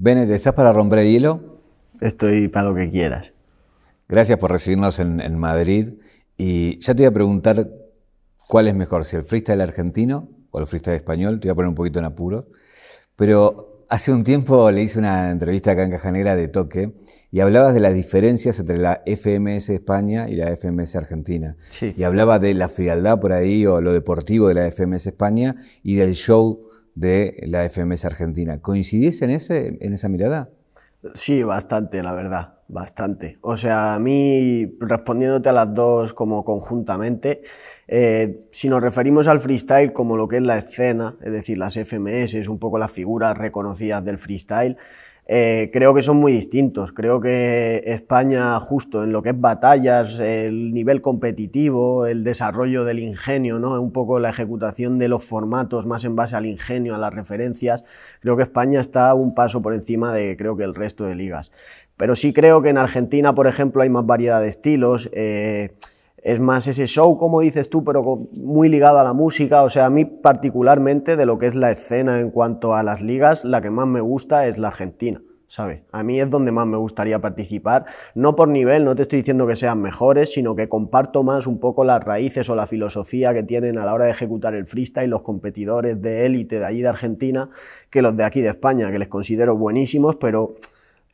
Bennett, ¿estás para romper el hielo? Estoy para lo que quieras. Gracias por recibirnos en, en Madrid. Y ya te voy a preguntar cuál es mejor, si el freestyle argentino o el freestyle español. Te voy a poner un poquito en apuro. Pero hace un tiempo le hice una entrevista acá en Cajanera de Toque y hablabas de las diferencias entre la FMS España y la FMS Argentina. Sí. Y hablaba de la frialdad por ahí o lo deportivo de la FMS España y del show de la FMS Argentina. ¿Coincidís en, ese, en esa mirada? Sí, bastante, la verdad, bastante. O sea, a mí, respondiéndote a las dos como conjuntamente, eh, si nos referimos al freestyle como lo que es la escena, es decir, las FMS, un poco las figuras reconocidas del freestyle, eh, creo que son muy distintos. Creo que España, justo en lo que es batallas, el nivel competitivo, el desarrollo del ingenio, ¿no? un poco la ejecutación de los formatos más en base al ingenio, a las referencias, creo que España está un paso por encima de creo que el resto de ligas. Pero sí creo que en Argentina, por ejemplo, hay más variedad de estilos. Eh, es más ese show, como dices tú, pero muy ligado a la música. O sea, a mí particularmente de lo que es la escena en cuanto a las ligas, la que más me gusta es la Argentina. ¿sabes? A mí es donde más me gustaría participar, no por nivel, no te estoy diciendo que sean mejores, sino que comparto más un poco las raíces o la filosofía que tienen a la hora de ejecutar el freestyle los competidores de élite de allí de Argentina que los de aquí de España, que les considero buenísimos, pero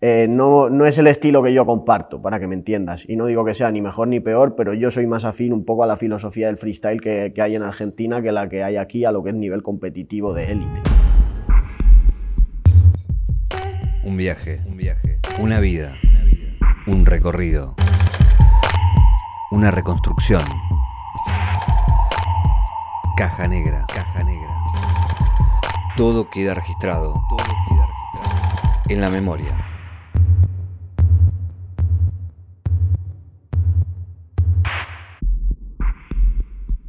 eh, no, no, es el estilo que yo comparto, para que me entiendas. Y no digo que sea ni mejor ni peor, pero yo soy más afín un poco a la filosofía del freestyle que, que hay en Argentina que la que hay aquí a lo que es nivel competitivo de élite. Un viaje, un viaje, una vida, un recorrido, una reconstrucción. Caja negra, caja negra. Todo queda registrado, todo queda registrado en la memoria.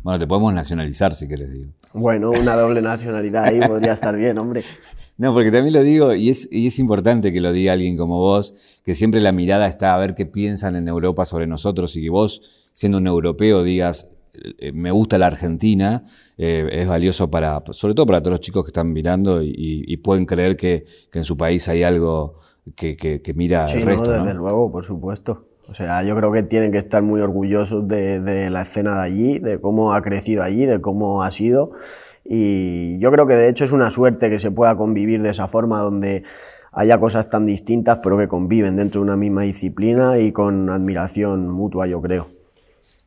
Bueno, te podemos nacionalizar si querés, digo. Bueno, una doble nacionalidad ahí podría estar bien, hombre. No, porque también lo digo, y es, y es importante que lo diga alguien como vos, que siempre la mirada está a ver qué piensan en Europa sobre nosotros y que vos, siendo un europeo, digas, eh, me gusta la Argentina, eh, es valioso para, sobre todo para todos los chicos que están mirando y, y pueden creer que, que, en su país hay algo que, que, que mira sí, el resto. no, desde ¿no? luego, por supuesto. O sea, yo creo que tienen que estar muy orgullosos de, de, la escena de allí, de cómo ha crecido allí, de cómo ha sido. Y yo creo que de hecho es una suerte que se pueda convivir de esa forma, donde haya cosas tan distintas, pero que conviven dentro de una misma disciplina y con admiración mutua, yo creo.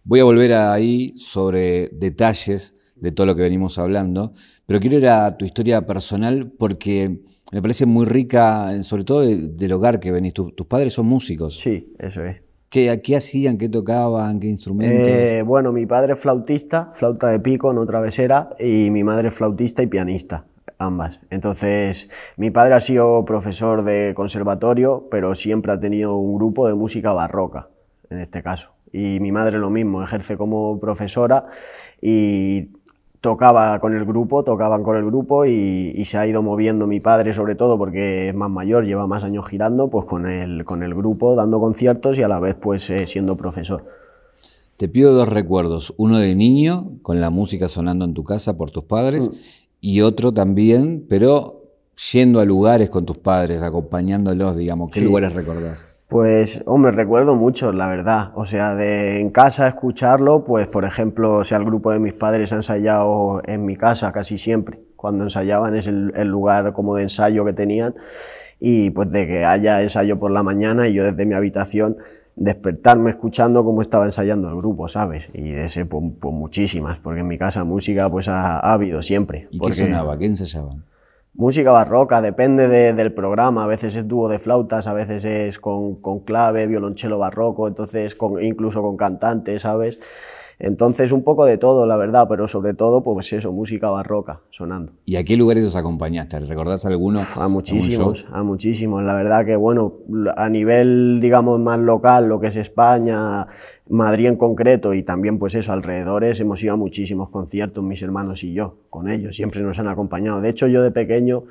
Voy a volver ahí sobre detalles de todo lo que venimos hablando, pero quiero ir a tu historia personal porque me parece muy rica, sobre todo de, del hogar que venís. Tu, tus padres son músicos. Sí, eso es. ¿Qué, ¿Qué, hacían? ¿Qué tocaban? ¿Qué instrumentos? Eh, bueno, mi padre es flautista, flauta de pico, no travesera, y mi madre es flautista y pianista, ambas. Entonces, mi padre ha sido profesor de conservatorio, pero siempre ha tenido un grupo de música barroca, en este caso. Y mi madre lo mismo, ejerce como profesora y tocaba con el grupo, tocaban con el grupo y, y, se ha ido moviendo mi padre sobre todo porque es más mayor, lleva más años girando, pues con el, con el grupo dando conciertos y a la vez pues eh, siendo profesor. Te pido dos recuerdos, uno de niño, con la música sonando en tu casa por tus padres, mm. y otro también, pero yendo a lugares con tus padres, acompañándolos, digamos, ¿qué sí. lugares recordás? Pues, hombre, recuerdo mucho, la verdad. O sea, de en casa escucharlo, pues, por ejemplo, o sea, el grupo de mis padres ha ensayado en mi casa casi siempre. Cuando ensayaban es el, el, lugar como de ensayo que tenían. Y pues de que haya ensayo por la mañana y yo desde mi habitación despertarme escuchando cómo estaba ensayando el grupo, ¿sabes? Y de ese, pues, pues muchísimas, porque en mi casa música pues ha, ha habido siempre. ¿Y porque... qué sonaba? ¿Qué ensayaban? Música barroca, depende de, del programa, a veces es dúo de flautas, a veces es con, con clave, violonchelo barroco, entonces con, incluso con cantante, ¿sabes? Entonces un poco de todo, la verdad, pero sobre todo, pues eso, música barroca sonando. ¿Y a qué lugares os acompañaste? ¿Recordás alguno? A muchísimos, a muchísimos. La verdad que, bueno, a nivel, digamos, más local, lo que es España, Madrid en concreto y también, pues eso, alrededores, hemos ido a muchísimos conciertos, mis hermanos y yo, con ellos, siempre nos han acompañado. De hecho, yo de pequeño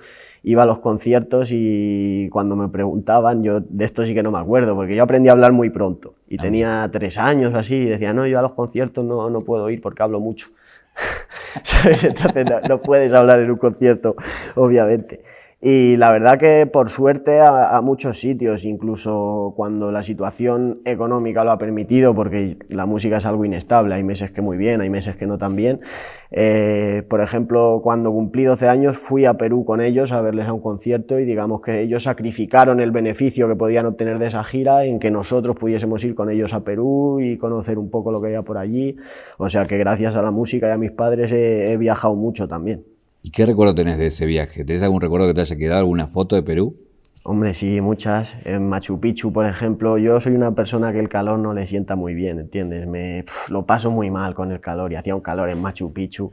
iba a los conciertos y cuando me preguntaban, yo de esto sí que no me acuerdo, porque yo aprendí a hablar muy pronto y ah, tenía tres años así y decía, no, yo a los conciertos no, no puedo ir porque hablo mucho. Entonces no, no, puedes hablar en un concierto, obviamente. Y la verdad que por suerte a, muchos sitios, incluso cuando la situación económica lo ha permitido, porque la música es algo inestable, hay meses que muy bien, hay meses que no tan bien. Eh, por ejemplo, cuando cumplí 12 años fui a Perú con ellos a verles a un concierto y digamos que ellos sacrificaron el beneficio que podían obtener de esa gira en que nosotros pudiésemos ir con ellos a Perú y conocer un poco lo que había por allí. O sea que gracias a la música y a mis padres he viajado mucho también. ¿Y qué recuerdo tenés de ese viaje? ¿Tenés algún recuerdo que te haya quedado, alguna foto de Perú? Hombre, sí, muchas. En Machu Picchu, por ejemplo, yo soy una persona que el calor no le sienta muy bien, ¿entiendes? Me, lo paso muy mal con el calor y hacía un calor en Machu Picchu.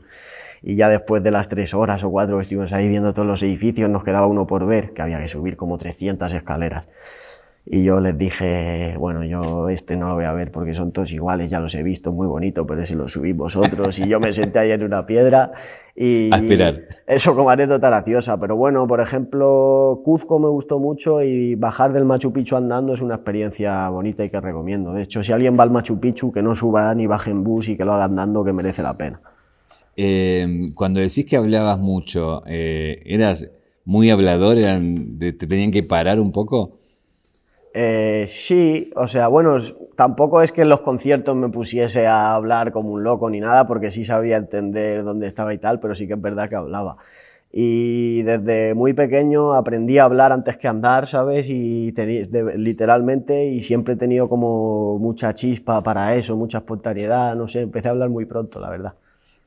Y ya después de las tres horas o cuatro que estuvimos ahí viendo todos los edificios, nos quedaba uno por ver, que había que subir como 300 escaleras. Y yo les dije, bueno, yo este no lo voy a ver porque son todos iguales, ya los he visto, muy bonito, pero si lo subís vosotros. Y yo me senté ahí en una piedra y... Aspirar. Eso como anécdota graciosa. Pero bueno, por ejemplo, Cuzco me gustó mucho y bajar del Machu Picchu andando es una experiencia bonita y que recomiendo. De hecho, si alguien va al Machu Picchu, que no suba ni baje en bus y que lo haga andando, que merece la pena. Eh, cuando decís que hablabas mucho, eh, ¿eras muy hablador? Eran, ¿Te tenían que parar un poco? Eh, sí, o sea, bueno, tampoco es que en los conciertos me pusiese a hablar como un loco ni nada, porque sí sabía entender dónde estaba y tal, pero sí que es verdad que hablaba. Y desde muy pequeño aprendí a hablar antes que andar, ¿sabes? Y literalmente, y siempre he tenido como mucha chispa para eso, mucha espontaneidad, no sé, empecé a hablar muy pronto, la verdad.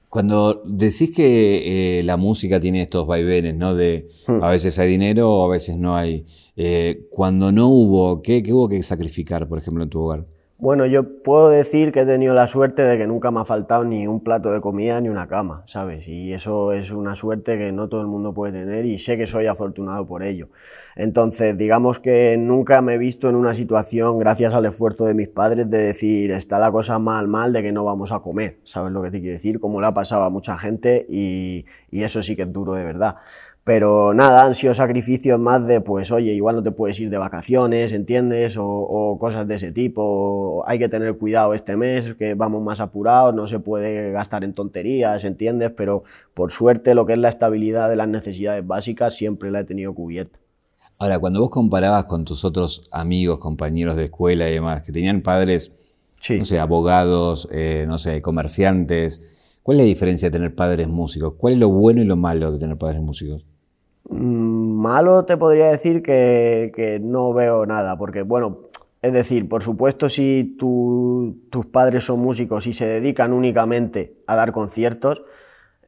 Cuando decís que eh, la música tiene estos vaivenes, ¿no? De hmm. a veces hay dinero o a veces no hay. Eh, cuando no hubo, ¿qué, ¿qué, hubo que sacrificar, por ejemplo, en tu hogar? Bueno, yo puedo decir que he tenido la suerte de que nunca me ha faltado ni un plato de comida ni una cama, ¿sabes? Y eso es una suerte que no todo el mundo puede tener y sé que soy afortunado por ello. Entonces, digamos que nunca me he visto en una situación, gracias al esfuerzo de mis padres, de decir, está la cosa mal, mal, de que no vamos a comer, ¿sabes lo que te quiero decir? Como le ha pasado a mucha gente y, y eso sí que es duro de verdad. Pero nada, han sido sacrificios más de, pues, oye, igual no te puedes ir de vacaciones, ¿entiendes? O, cosas de ese tipo. hay que tener cuidado este mes, que vamos más apurados, no se puede gastar en tonterías, ¿entiendes? Pero por suerte lo que es la estabilidad de las necesidades básicas siempre la he tenido cubierta. Ahora, cuando vos comparabas con tus otros amigos, compañeros de escuela y demás, que tenían padres, no sé, abogados, eh, no sé, comerciantes, ¿cuál es la diferencia de tener padres músicos? ¿Cuál es lo bueno y lo malo de tener padres músicos? Mm, malo te podría decir que, no veo nada, porque bueno, es decir, por supuesto si tus padres son músicos y se dedican únicamente a dar conciertos,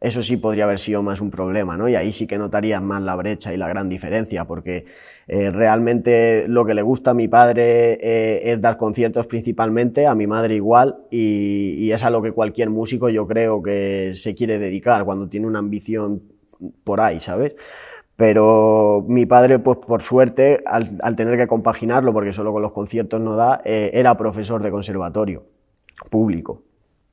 eso sí podría haber sido más un problema, ¿no? Y ahí sí que notarías más la brecha y la gran diferencia, porque eh, realmente lo que le gusta a mi padre eh, es dar conciertos principalmente, a mi madre igual, y, y es a lo que cualquier músico yo creo que se quiere dedicar cuando tiene una ambición por ahí, ¿sabes? Pero mi padre, pues por suerte, al, tener que compaginarlo, porque solo con los conciertos no da, eh, era profesor de conservatorio público.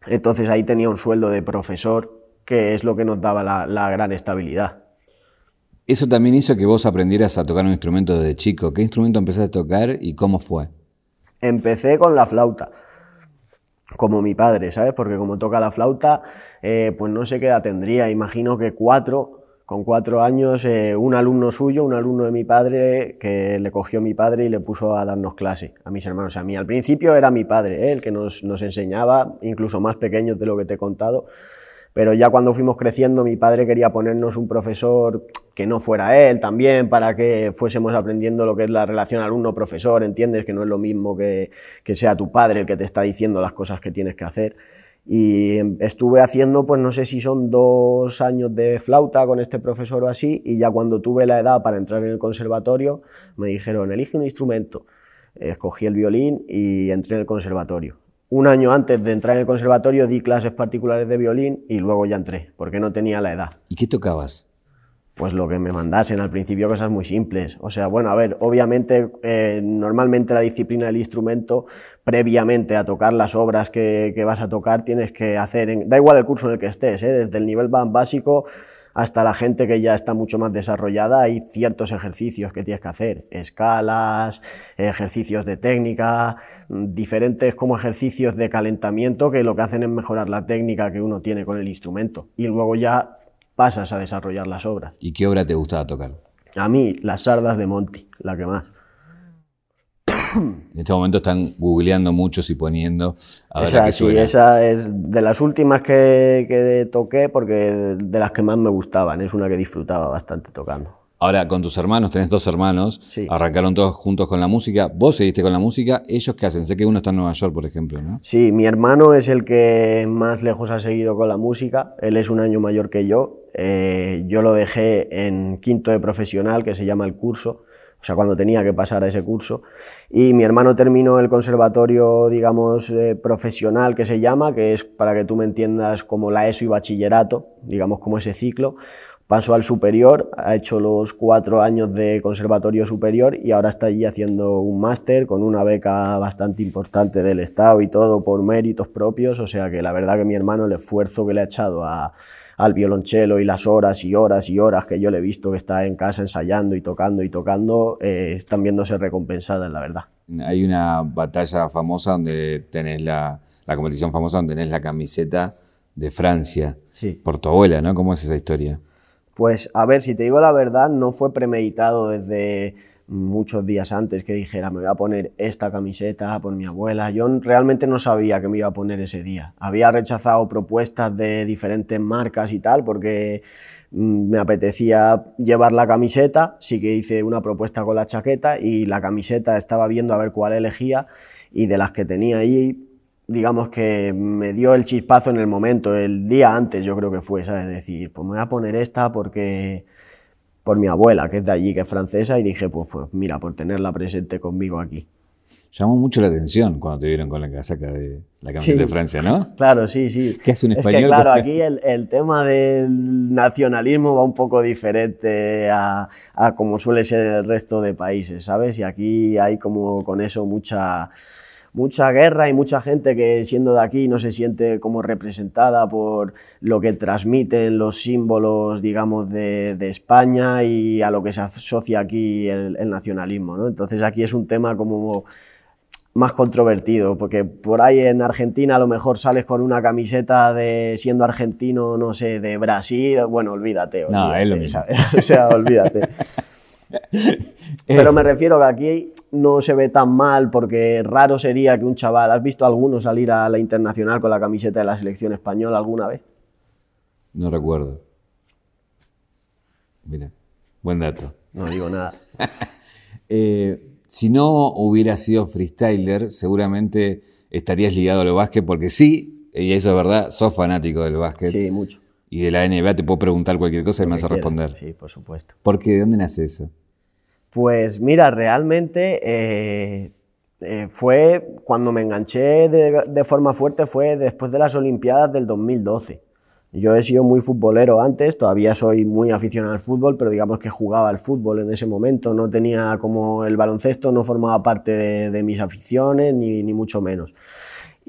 Entonces ahí tenía un sueldo de profesor, que es lo que nos daba la, gran estabilidad. Eso también hizo que vos aprendieras a tocar un instrumento desde chico. ¿Qué instrumento empezaste a tocar y cómo fue? Empecé con la flauta, como mi padre, ¿sabes? Porque como toca la flauta, eh, pues no sé qué edad tendría, imagino que cuatro, con cuatro años, eh, un alumno suyo, un alumno de mi padre, que le cogió mi padre y le puso a darnos clase a mis hermanos. A mí al principio era mi padre, eh, el que nos, enseñaba, incluso más pequeños de lo que te he contado, pero ya cuando fuimos creciendo mi padre quería ponernos un profesor que no fuera él también, para que fuésemos aprendiendo lo que es la relación alumno-profesor, entiendes que no es lo mismo que, que sea tu padre el que te está diciendo las cosas que tienes que hacer. Y estuve haciendo, pues no sé si son dos años de flauta con este profesor o así, y ya cuando tuve la edad para entrar en el conservatorio, me dijeron, elige un instrumento. Escogí el violín y entré en el conservatorio. Un año antes de entrar en el conservatorio di clases particulares de violín y luego ya entré, porque no tenía la edad. ¿Y qué tocabas? Pues lo que me mandasen al principio, cosas muy simples. O sea, bueno, a ver, obviamente, eh, normalmente la disciplina del instrumento, previamente a tocar las obras que, vas a tocar, tienes que hacer, en, da igual el curso en el que estés, ¿eh? desde el nivel básico hasta la gente que ya está mucho más desarrollada, hay ciertos ejercicios que tienes que hacer, escalas, ejercicios de técnica, diferentes como ejercicios de calentamiento que lo que hacen es mejorar la técnica que uno tiene con el instrumento. Y luego ya pasas a desarrollar las obras. ¿Y qué obra te gustaba tocar? A mí, las sardas de Monty, la que más. En este momento están googleando muchos y poniendo. A ver esa, qué sí, esa es de las últimas que, que toqué porque de las que más me gustaban. Es una que disfrutaba bastante tocando. Ahora, con tus hermanos, tenés dos hermanos, Sí. arrancaron todos juntos con la música. Vos seguiste con la música, ¿ellos qué hacen? Sé que uno está en Nueva York, por ejemplo, ¿no? Sí, mi hermano es el que más lejos ha seguido con la música. Él es un año mayor que yo. Eh, yo lo dejé en quinto de profesional, que se llama el curso, o sea, cuando tenía que pasar a ese curso. Y mi hermano terminó el conservatorio, digamos, eh, profesional, que se llama, que es, para que tú me entiendas, como la ESO y bachillerato, digamos, como ese ciclo. Pasó al superior, ha hecho los cuatro años de conservatorio superior y ahora está allí haciendo un máster con una beca bastante importante del Estado y todo por méritos propios. O sea que la verdad que mi hermano, el esfuerzo que le ha echado a- al violonchelo y las horas y horas y horas que yo le he visto que está en casa ensayando y tocando y tocando, eh, están viéndose recompensadas, la verdad. Hay una batalla famosa donde tenés la, la competición famosa donde tenés la camiseta de Francia. Sí. Por tu abuela, ¿no? ¿Cómo es esa historia? Pues a ver, si te digo la verdad, no fue premeditado desde muchos días antes que dijera me voy a poner esta camiseta por mi abuela. Yo realmente no sabía que me iba a poner ese día. Había rechazado propuestas de diferentes marcas y tal porque mm, me apetecía llevar la camiseta, sí que hice una propuesta con la chaqueta y la camiseta estaba viendo a ver cuál elegía y de las que tenía ahí digamos que me dio el chispazo en el momento, el día antes yo creo que fue, ¿sabes? Decir, pues me voy a poner esta porque por mi abuela, que es de allí, que es francesa, y dije, pues, pues mira, por tenerla presente conmigo aquí. Llamó mucho la atención cuando te vieron con la casaca de la camiseta Sí. de Francia, ¿no? Claro, sí, sí. ¿Qué hace un Es español que claro, aquí el, el tema del nacionalismo va un poco diferente a, a como suele ser en el resto de países, ¿sabes? Y aquí hay como con eso mucha, mucha guerra y mucha gente que siendo de aquí no se siente como representada por lo que transmiten los símbolos, digamos, de, de España y a lo que se asocia aquí el, el nacionalismo, ¿no? Entonces aquí es un tema como más controvertido, porque por ahí en Argentina a lo mejor sales con una camiseta de siendo argentino, no sé, de Brasil, bueno, olvídate. No, olvídate, es lo mismo. o sea, olvídate. Pero me refiero que aquí no se ve tan mal porque raro sería que un chaval, ¿has visto a alguno salir a la internacional con la camiseta de la selección española alguna vez? No recuerdo. Mira, buen dato. No digo nada. Eh, si no hubieras sido freestyler, seguramente estarías ligado al básquet, porque sí, y eso es verdad, sos fanático del básquet Sí, mucho. y de la NBA, te puedo preguntar cualquier cosa y me vas a responder. Sí, por supuesto. ¿Por qué? ¿De dónde nace eso? Pues mira, realmente eh, eh, fue cuando me enganché de, forma fuerte fue después de las Olimpiadas del 2012. Yo he sido muy futbolero antes, todavía soy muy aficionado al fútbol, pero digamos que jugaba al fútbol en ese momento, no tenía como el baloncesto, no formaba parte de, de mis aficiones, ni, ni mucho menos.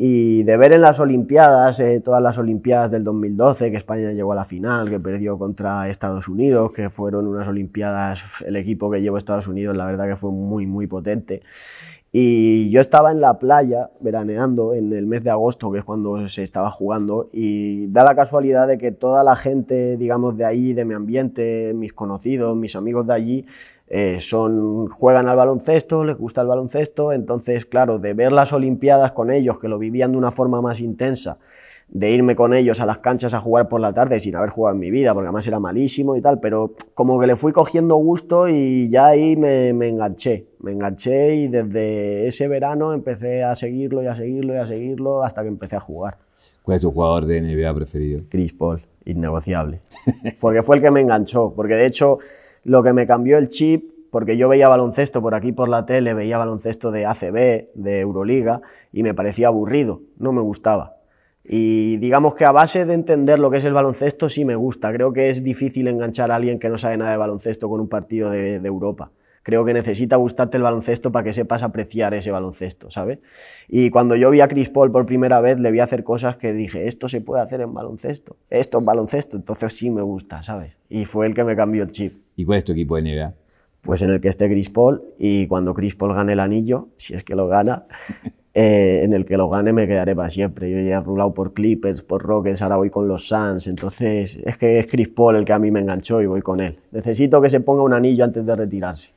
Y de ver en las Olimpiadas, eh, todas las Olimpiadas del 2012, que España llegó a la final, que perdió contra Estados Unidos, que fueron unas Olimpiadas, el equipo que llevó Estados Unidos, la verdad que fue muy, muy potente. Y yo estaba en la playa veraneando en el mes de agosto, que es cuando se estaba jugando, y da la casualidad de que toda la gente, digamos, de ahí, de mi ambiente, mis conocidos, mis amigos de allí, eh, son, juegan al baloncesto, les gusta el baloncesto, entonces, claro, de ver las Olimpiadas con ellos, que lo vivían de una forma más intensa, de irme con ellos a las canchas a jugar por la tarde sin haber jugado en mi vida, porque además era malísimo y tal, pero como que le fui cogiendo gusto y ya ahí me, me enganché, me enganché y desde ese verano empecé a seguirlo y a seguirlo y a seguirlo hasta que empecé a jugar. ¿Cuál es tu jugador de NBA preferido? Chris Paul, innegociable. Porque fue el que me enganchó. Porque de hecho, lo que me cambió el chip, porque yo veía baloncesto por aquí por la tele, veía baloncesto de ACB, de Euroliga, y me parecía aburrido, no me gustaba. Y digamos que a base de entender lo que es el baloncesto, sí me gusta. Creo que es difícil enganchar a alguien que no sabe nada de baloncesto con un partido de, de Europa. Creo que necesita gustarte el baloncesto para que sepas apreciar ese baloncesto, ¿sabes? Y cuando yo vi a Chris Paul por primera vez, le vi hacer cosas que dije, esto se puede hacer en baloncesto, esto es baloncesto, entonces sí me gusta, ¿sabes? Y fue el que me cambió el chip. ¿Y cuál es tu equipo de NBA? Pues en el que esté Chris Paul y cuando Chris Paul gane el anillo, si es que lo gana, eh, en el que lo gane me quedaré para siempre. Yo ya he rulado por Clippers, por Rockets, ahora voy con los Suns, entonces es que es Chris Paul el que a mí me enganchó y voy con él. Necesito que se ponga un anillo antes de retirarse.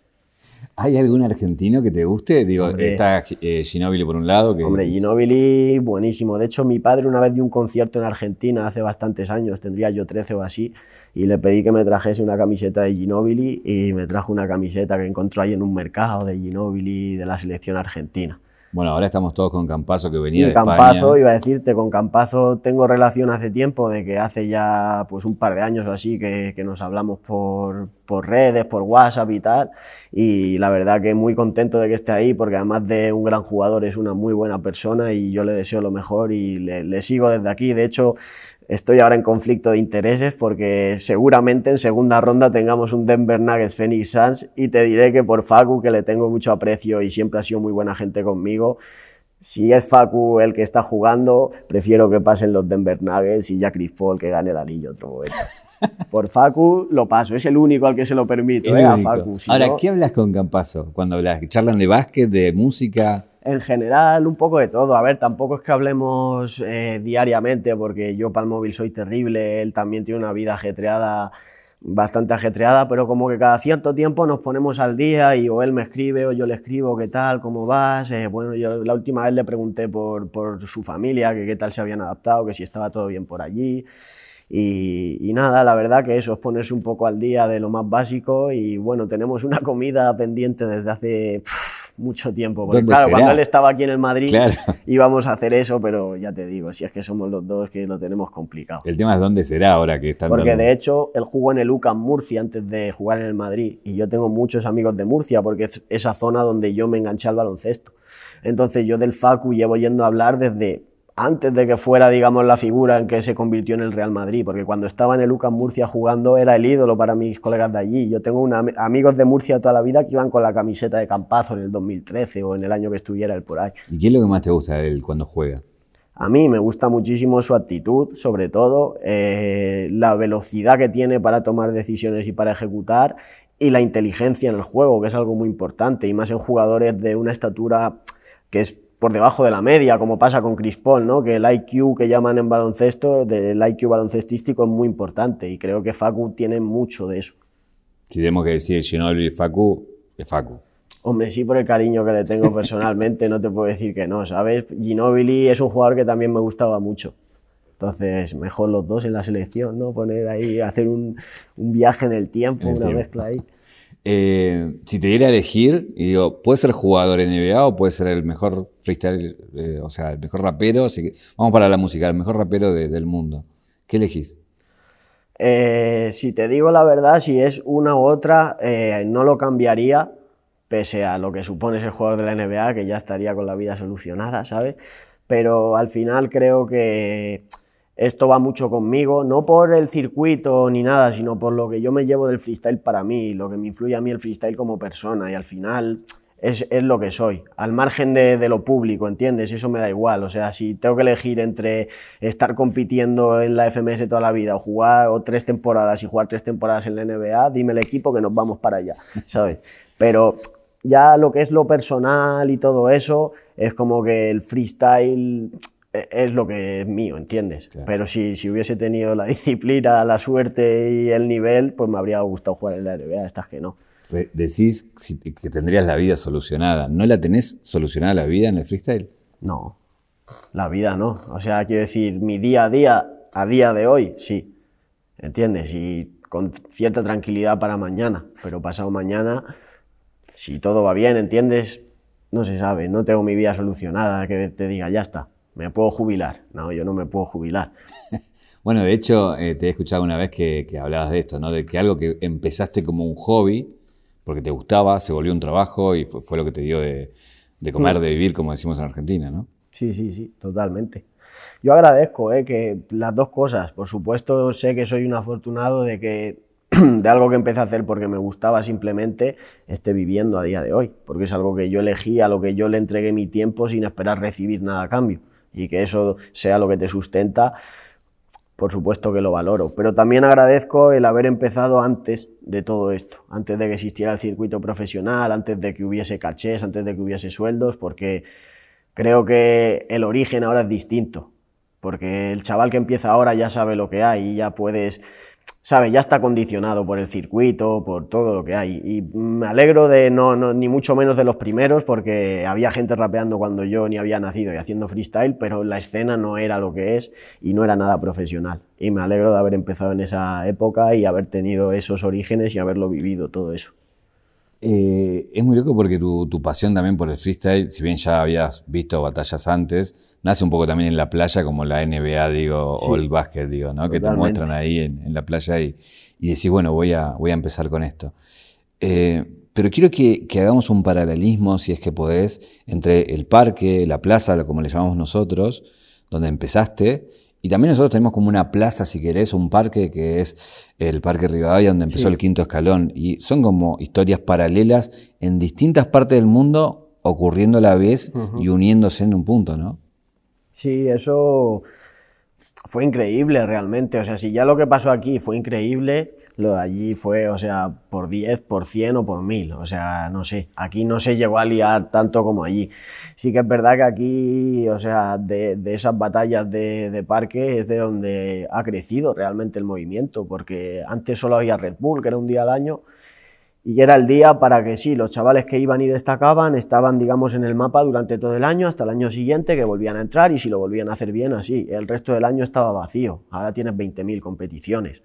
¿Hay algún argentino que te guste? Digo, está eh, Ginóbili por un lado. Que... Hombre, Ginóbili, buenísimo. De hecho, mi padre una vez dio un concierto en Argentina hace bastantes años, tendría yo 13 o así, y le pedí que me trajese una camiseta de Ginóbili y me trajo una camiseta que encontró ahí en un mercado de Ginóbili de la selección argentina. Bueno, ahora estamos todos con Campazo que venía y de Campazo, iba a decirte, con Campazo tengo relación hace tiempo, de que hace ya pues un par de años o así que, que nos hablamos por, por, redes, por WhatsApp y tal. Y la verdad que muy contento de que esté ahí, porque además de un gran jugador es una muy buena persona y yo le deseo lo mejor y le, le sigo desde aquí. De hecho, Estoy ahora en conflicto de intereses porque seguramente en segunda ronda tengamos un Denver Nuggets Phoenix Suns y te diré que por Facu, que le tengo mucho aprecio y siempre ha sido muy buena gente conmigo, si es Facu el que está jugando, prefiero que pasen los Denver Nuggets y ya Chris Paul que gane el anillo otro momento. Por Facu lo paso, es el único al que se lo permito, eh. Ahora, ¿qué hablas con Campazo cuando hablas? ¿Charlan de básquet, de música? En general, un poco de todo. A ver, tampoco es que hablemos eh, diariamente, porque yo para el móvil soy terrible, él también tiene una vida ajetreada, bastante ajetreada, pero como que cada cierto tiempo nos ponemos al día y o él me escribe o yo le escribo, ¿qué tal? ¿Cómo vas? Eh, bueno, yo la última vez le pregunté por, su familia, qué tal se habían adaptado, que si estaba todo bien por allí. Y, nada, la verdad que eso es ponerse un poco al día de lo más básico y bueno, tenemos una comida pendiente desde hace mucho tiempo. Porque claro, cuando él estaba aquí en el Madrid íbamos a hacer eso, pero ya te digo, si es que somos los dos que lo tenemos complicado. El tema es dónde será ahora que están Porque de hecho él jugó en el UCAM Murcia antes de jugar en el Madrid y yo tengo muchos amigos de Murcia porque es esa zona donde yo me enganché al baloncesto. Entonces yo del Facu llevo yendo a hablar desde antes de que fuera, digamos, la figura en que se convirtió en el Real Madrid, porque cuando estaba en el UCAM Murcia jugando era el ídolo para mis colegas de allí. Yo tengo amigos de Murcia toda la vida que iban con la camiseta de Campazo en el 2013 o en el año que estuviera él por ahí. ¿Y qué es lo que más te gusta de él cuando juega? A mí me gusta muchísimo su actitud, sobre todo, eh, la velocidad que tiene para tomar decisiones y para ejecutar, y la inteligencia en el juego, que es algo muy importante, y más en jugadores de una estatura que es por debajo de la media, como pasa con Chris Paul, ¿no? que el IQ que llaman en baloncesto, del IQ baloncestístico es muy importante y creo que Facu tiene mucho de eso. Si tenemos que decir Ginobili Facu, es Facu. Hombre, sí por el cariño que le tengo personalmente, no te puedo decir que no, ¿sabes? Ginobili es un jugador que también me gustaba mucho. Entonces, mejor los dos en la selección, ¿no? Poner ahí, hacer un, viaje en el tiempo, una mezcla ahí. Eh, si te diera a elegir, y digo, puede ser jugador NBA o puede ser el mejor freestyle, eh, o sea, el mejor rapero, vamos para la música, el mejor rapero del mundo. ¿Qué elegís? Eh, si te digo la verdad, si es una u otra, no lo cambiaría, pese a lo que supone ser jugador de la NBA, que ya estaría con la vida solucionada, ¿sabes? Pero al final creo que esto va mucho conmigo, no por el circuito ni nada, sino por lo que yo me llevo del freestyle para mí, lo que me influye a mí el freestyle como persona y al final es, lo que soy, al margen de, lo público, ¿entiendes? Eso me da igual, o sea, si tengo que elegir entre estar compitiendo en la FMS toda la vida o jugar o tres temporadas y jugar tres temporadas en la NBA, dime el equipo que nos vamos para allá, ¿sabes? Pero ya lo que es lo personal y todo eso, es como que el freestyle es lo que es mío, ¿entiendes? Pero si, si, hubiese tenido la disciplina, la suerte y el nivel, pues me habría gustado jugar en la NBA, estas que no. Decís que tendrías la vida solucionada. ¿No la tenés solucionada la vida en el freestyle? No, la vida no. O sea, quiero decir, mi día a día, a día de hoy, sí. ¿Entiendes? Y con cierta tranquilidad para mañana. Pero pasado mañana, si todo va bien, ¿entiendes? No se sabe, no tengo mi vida solucionada, que te diga, ya está me puedo jubilar. No, yo no me puedo jubilar. bueno, de hecho, eh, te he escuchado una vez que, hablabas de esto, ¿no? De que algo que empezaste como un hobby, porque te gustaba, se volvió un trabajo y fue, lo que te dio de, comer, de vivir, como decimos en Argentina, ¿no? Sí, sí, sí, totalmente. Yo agradezco eh, que las dos cosas. Por supuesto, sé que soy un afortunado de que de algo que empecé a hacer porque me gustaba simplemente, esté viviendo a día de hoy, porque es algo que yo elegí, a lo que yo le entregué mi tiempo sin esperar recibir nada a cambio y que eso sea lo que te sustenta, por supuesto que lo valoro. Pero también agradezco el haber empezado antes de todo esto, antes de que existiera el circuito profesional, antes de que hubiese cachés, antes de que hubiese sueldos, porque Creo que el origen ahora es distinto, porque el chaval que empieza ahora ya sabe lo que hay y ya puedes ¿sabes? Ya está condicionado por el circuito, por todo lo que hay. Y me alegro de no, ni mucho menos de los primeros, porque había gente rapeando cuando yo ni había nacido y haciendo freestyle, pero la escena no era lo que es y no era nada profesional. Y me alegro de haber empezado en esa época y haber tenido esos orígenes y haberlo vivido todo eso. Eh, es muy loco porque tu, tu, pasión también por el freestyle, si bien ya habías visto batallas antes, nace un poco también en la playa, como la NBA, digo, o el básquet, digo, ¿no? Que te muestran ahí en, la playa y, y, decís, bueno, voy a, voy a empezar con esto. Eh, pero quiero que, que, hagamos un paralelismo, si es que podés, entre el parque, la plaza, como le llamamos nosotros, donde empezaste, y también nosotros tenemos como una plaza, si querés, un parque que es el Parque Rivadavia, donde empezó el quinto escalón. Y son como historias paralelas en distintas partes del mundo ocurriendo a la vez y uniéndose en un punto, ¿no? Sí, eso fue increíble realmente. O sea, si ya lo que pasó aquí fue increíble, lo de allí fue, o sea, por 10, por 100 o por 1000. O sea, no sé, aquí no se llegó a liar tanto como allí. Sí que es verdad que aquí, o sea, de, esas batallas de, de, parque es de donde ha crecido realmente el movimiento, porque antes solo había Red Bull, que era un día al año, y era el día para que sí, los chavales que iban y destacaban estaban, digamos, en el mapa durante todo el año, hasta el año siguiente, que volvían a entrar y si lo volvían a hacer bien, así. El resto del año estaba vacío. Ahora tienes 20.000 competiciones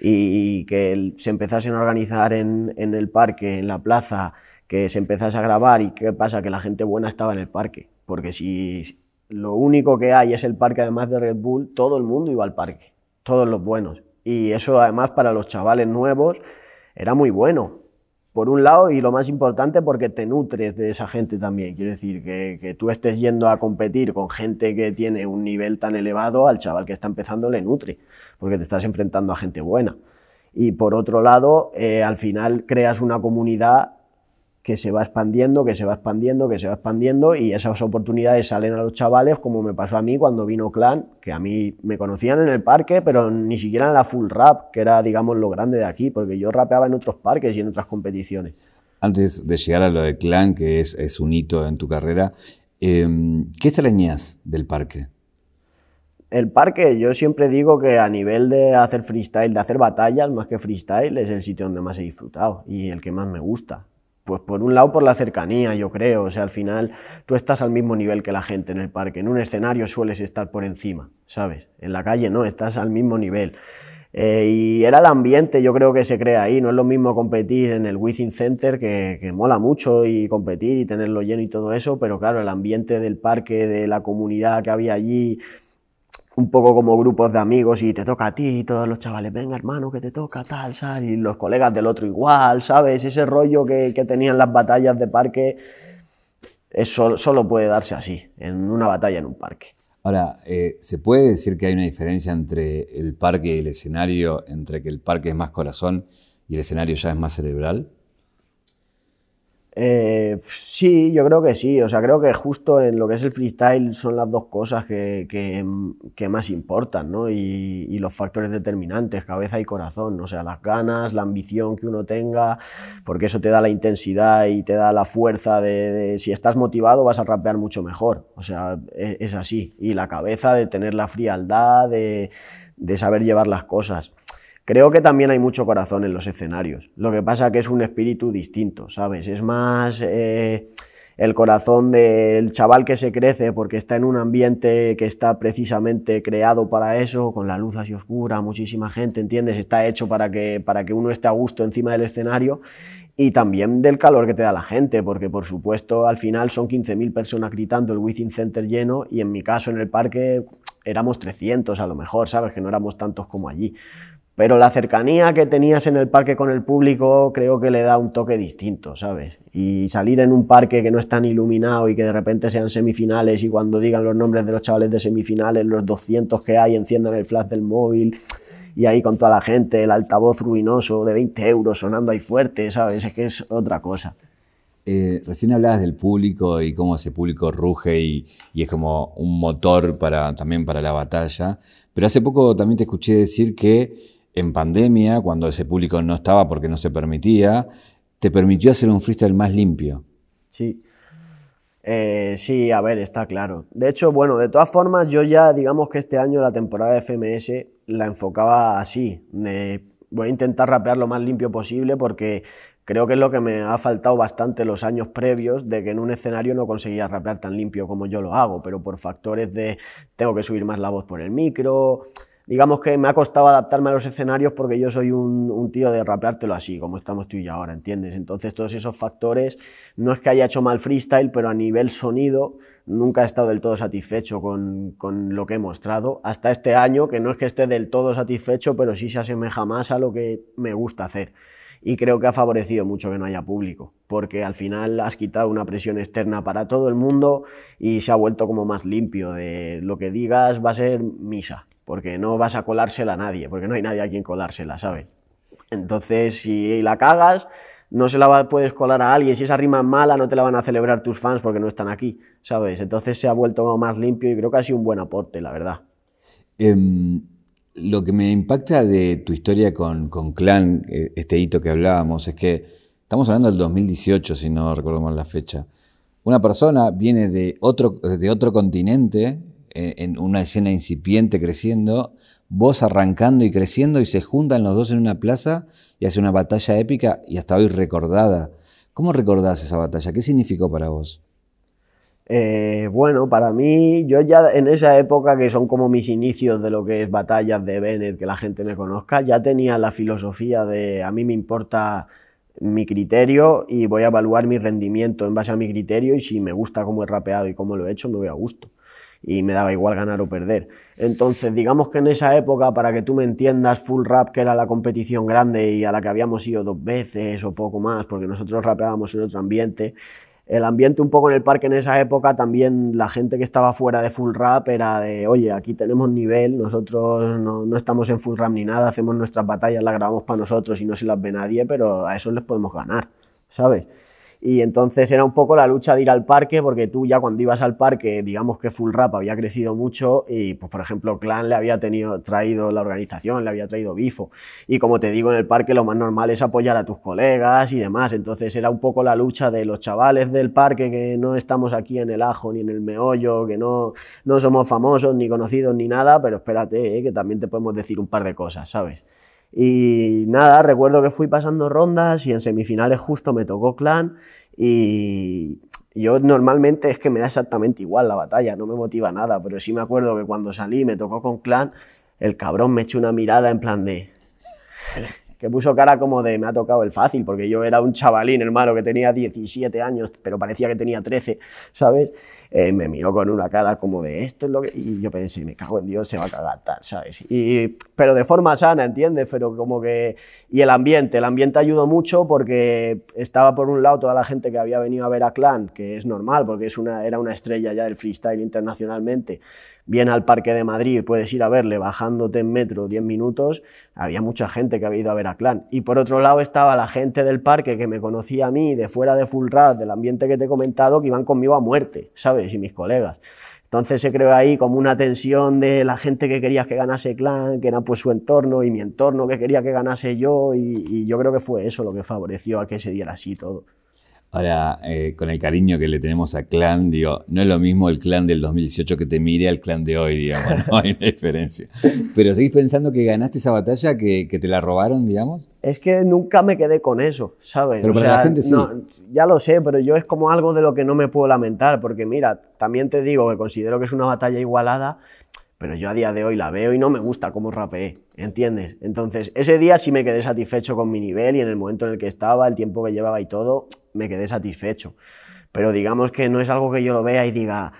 y que se empezasen a organizar en, el parque, en la plaza, que se empezase a grabar y qué pasa, que la gente buena estaba en el parque, porque si lo único que hay es el parque además de Red Bull, todo el mundo iba al parque, todos los buenos. Y eso además para los chavales nuevos era muy bueno, por un lado, y lo más importante, porque te nutres de esa gente también. Quiero decir, que, que, tú estés yendo a competir con gente que tiene un nivel tan elevado, al chaval que está empezando le nutre porque te estás enfrentando a gente buena. Y por otro lado, eh, al final creas una comunidad que se va expandiendo, que se va expandiendo, que se va expandiendo y esas oportunidades salen a los chavales como me pasó a mí cuando vino Clan, que a mí me conocían en el parque, pero ni siquiera en la full rap, que era digamos lo grande de aquí, porque yo rapeaba en otros parques y en otras competiciones. Antes de llegar a lo de Clan, que es, es un hito en tu carrera, eh, ¿qué extrañas del parque? el parque, yo siempre digo que a nivel de hacer freestyle, de hacer batallas más que freestyle, es el sitio donde más he disfrutado y el que más me gusta. Pues por un lado por la cercanía, yo creo, o sea, al final tú estás al mismo nivel que la gente en el parque, en un escenario sueles estar por encima, ¿sabes? En la calle no, estás al mismo nivel. Eh, y era el ambiente, yo creo que se crea ahí, no es lo mismo competir en el Within Center, que, que mola mucho y competir y tenerlo lleno y todo eso, pero claro, el ambiente del parque, de la comunidad que había allí, un poco como grupos de amigos y te toca a ti y todos los chavales, venga hermano, que te toca tal, ¿sabes? Y los colegas del otro igual, ¿sabes? Ese rollo que, tenían las batallas de parque, eso solo puede darse así, en una batalla en un parque. Ahora, eh, ¿se puede decir que hay una diferencia entre el parque y el escenario, entre que el parque es más corazón y el escenario ya es más cerebral? Eh, sí, yo creo que sí. O sea, creo que justo en lo que es el freestyle son las dos cosas que, más importan, ¿no? Y, los factores determinantes, cabeza y corazón. O sea, las ganas, la ambición que uno tenga, porque eso te da la intensidad y te da la fuerza de, si estás motivado vas a rapear mucho mejor. O sea, es, es así. Y la cabeza de tener la frialdad, de saber llevar las cosas. Creo que también hay mucho corazón en los escenarios. Lo que pasa que es un espíritu distinto, ¿sabes? Es más eh, el corazón del chaval que se crece porque está en un ambiente que está precisamente creado para eso, con la luz así oscura, muchísima gente, ¿entiendes? Está hecho para que, para que uno esté a gusto encima del escenario y también del calor que te da la gente, porque por supuesto al final son 15.000 personas gritando el Within Center lleno y en mi caso en el parque éramos 300 a lo mejor, ¿sabes? Que no éramos tantos como allí. Pero la cercanía que tenías en el parque con el público creo que le da un toque distinto, ¿sabes? Y salir en un parque que no es tan iluminado y que de repente sean semifinales y cuando digan los nombres de los chavales de semifinales, los 200 que hay enciendan el flash del móvil y ahí con toda la gente, el altavoz ruinoso de 20 euros sonando ahí fuerte, ¿sabes? Es que es otra cosa. Eh, recién hablabas del público y cómo ese público ruge y, y, es como un motor para, también para la batalla, pero hace poco también te escuché decir que en pandemia, cuando ese público no estaba porque no se permitía, te permitió hacer un freestyle más limpio. Sí. Eh, sí, a ver, está claro. De hecho, bueno, de todas formas, yo ya, digamos que este año la temporada de FMS la enfocaba así. voy a intentar rapear lo más limpio posible porque creo que es lo que me ha faltado bastante los años previos de que en un escenario no conseguía rapear tan limpio como yo lo hago, pero por factores de tengo que subir más la voz por el micro, digamos que me ha costado adaptarme a los escenarios porque yo soy un, tío de rapeártelo así, como estamos tú y yo ahora, ¿entiendes? Entonces todos esos factores, no es que haya hecho mal freestyle, pero a nivel sonido nunca he estado del todo satisfecho con, con, lo que he mostrado, hasta este año, que no es que esté del todo satisfecho, pero sí se asemeja más a lo que me gusta hacer. Y creo que ha favorecido mucho que no haya público, porque al final has quitado una presión externa para todo el mundo y se ha vuelto como más limpio de lo que digas va a ser misa porque no vas a colársela a nadie, porque no hay nadie a quien colársela, ¿sabes? Entonces, si la cagas, no se la puedes colar a alguien, si esa rima es mala, no te la van a celebrar tus fans porque no están aquí, ¿sabes? Entonces se ha vuelto más limpio y creo que ha sido un buen aporte, la verdad. Em, lo que me impacta de tu historia con, Clan, eh, este hito que hablábamos, es que estamos hablando del 2018, si no recuerdo mal la fecha. Una persona viene de otro continente en una escena incipiente creciendo, vos arrancando y creciendo y se juntan los dos en una plaza y hace una batalla épica y hasta hoy recordada. ¿Cómo recordás esa batalla? ¿Qué significó para vos? Eh, bueno, para mí, yo ya en esa época, que son como mis inicios de lo que es batallas de Bennett, que la gente me conozca, ya tenía la filosofía de a mí me importa mi criterio y voy a evaluar mi rendimiento en base a mi criterio y si me gusta cómo he rapeado y cómo lo he hecho, me voy a gusto y me daba igual ganar o perder. Entonces, digamos que en esa época, para que tú me entiendas, Full Rap, que era la competición grande y a la que habíamos ido dos veces o poco más, porque nosotros rapeábamos en otro ambiente, el ambiente un poco en el parque en esa época, también la gente que estaba fuera de Full Rap era de, oye, aquí tenemos nivel, nosotros no, no estamos en Full Rap ni nada, hacemos nuestras batallas, las grabamos para nosotros y no se las ve nadie, pero a eso les podemos ganar, ¿sabes? Y entonces era un poco la lucha de ir al parque, porque tú ya cuando ibas al parque, digamos que Full Rap había crecido mucho y, pues por ejemplo, Clan le había tenido, traído la organización, le había traído Bifo. Y como te digo, en el parque lo más normal es apoyar a tus colegas y demás. Entonces era un poco la lucha de los chavales del parque que no estamos aquí en el ajo ni en el meollo, que no, no somos famosos ni conocidos ni nada, pero espérate, eh, que también te podemos decir un par de cosas, ¿sabes? Y nada, recuerdo que fui pasando rondas y en semifinales justo me tocó Clan y yo normalmente es que me da exactamente igual la batalla, no me motiva nada, pero sí me acuerdo que cuando salí me tocó con Clan, el cabrón me echó una mirada en plan de... que puso cara como de me ha tocado el fácil, porque yo era un chavalín, hermano, que tenía 17 años, pero parecía que tenía 13, ¿sabes? Eh, me miró con una cara como de esto es lo que... Y yo pensé, me cago en Dios, se va a cagar tal, ¿sabes? Y, pero de forma sana, ¿entiendes? Pero como que... Y el ambiente, el ambiente ayudó mucho porque estaba por un lado toda la gente que había venido a ver a Clan, que es normal porque es una, era una estrella ya del freestyle internacionalmente, viene al Parque de Madrid, puedes ir a verle bajándote en metro 10 minutos, había mucha gente que había ido a ver a Clan. Y por otro lado estaba la gente del parque que me conocía a mí, de fuera de Full Rap, del ambiente que te he comentado, que iban conmigo a muerte, ¿sabes? Y mis colegas. Entonces se creó ahí como una tensión de la gente que quería que ganase Clan, que era pues su entorno, y mi entorno que quería que ganase yo, y, yo creo que fue eso lo que favoreció a que se diera así todo. Ahora, eh, con el cariño que le tenemos a Clan, digo, no es lo mismo el Clan del 2018 que te mire al Clan de hoy, digamos, no hay una diferencia. Pero ¿seguís pensando que ganaste esa batalla, que, te la robaron, digamos? Es que nunca me quedé con eso, ¿sabes? Pero para la gente sí. ya lo sé, pero yo es como algo de lo que no me puedo lamentar, porque mira, también te digo que considero que es una batalla igualada, pero yo a día de hoy la veo y no me gusta cómo rapeé, ¿entiendes? Entonces, ese día sí me quedé satisfecho con mi nivel y en el momento en el que estaba, el tiempo que llevaba y todo, me quedé satisfecho. Pero digamos que no es algo que yo lo vea y diga,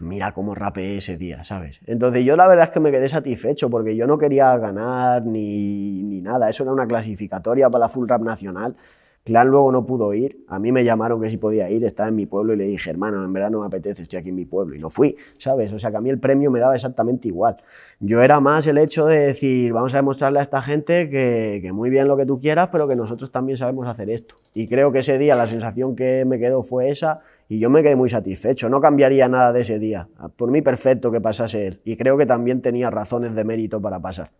mira cómo rapeé ese día, ¿sabes? Entonces yo la verdad es que me quedé satisfecho porque yo no quería ganar ni, ni nada, eso era una clasificatoria para la Full Rap Nacional Clan luego no pudo ir, a mí me llamaron que si podía ir, estaba en mi pueblo y le dije, hermano, en verdad no me apetece, estoy aquí en mi pueblo. Y no fui, ¿sabes? O sea que a mí el premio me daba exactamente igual. Yo era más el hecho de decir, vamos a demostrarle a esta gente que, que muy bien lo que tú quieras, pero que nosotros también sabemos hacer esto. Y creo que ese día la sensación que me quedó fue esa y yo me quedé muy satisfecho. No cambiaría nada de ese día. Por mí perfecto que pasase él. Y creo que también tenía razones de mérito para pasar.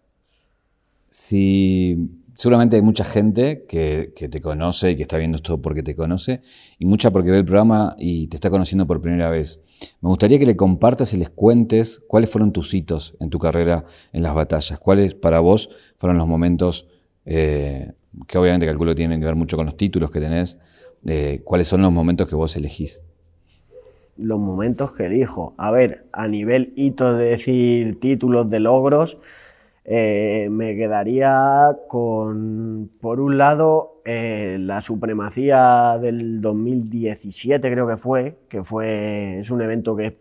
Si seguramente hay mucha gente que, te conoce y que está viendo esto porque te conoce, y mucha porque ve el programa y te está conociendo por primera vez. Me gustaría que le compartas y les cuentes cuáles fueron tus hitos en tu carrera en las batallas, cuáles para vos fueron los momentos eh, que obviamente calculo tienen que ver mucho con los títulos que tenés, eh, cuáles son los momentos que vos elegís. Los momentos que elijo. A ver, a nivel hito de decir títulos de logros, eh, me quedaría con, por un lado, eh, la supremacía del 2017, creo que fue, que fue, es un evento que es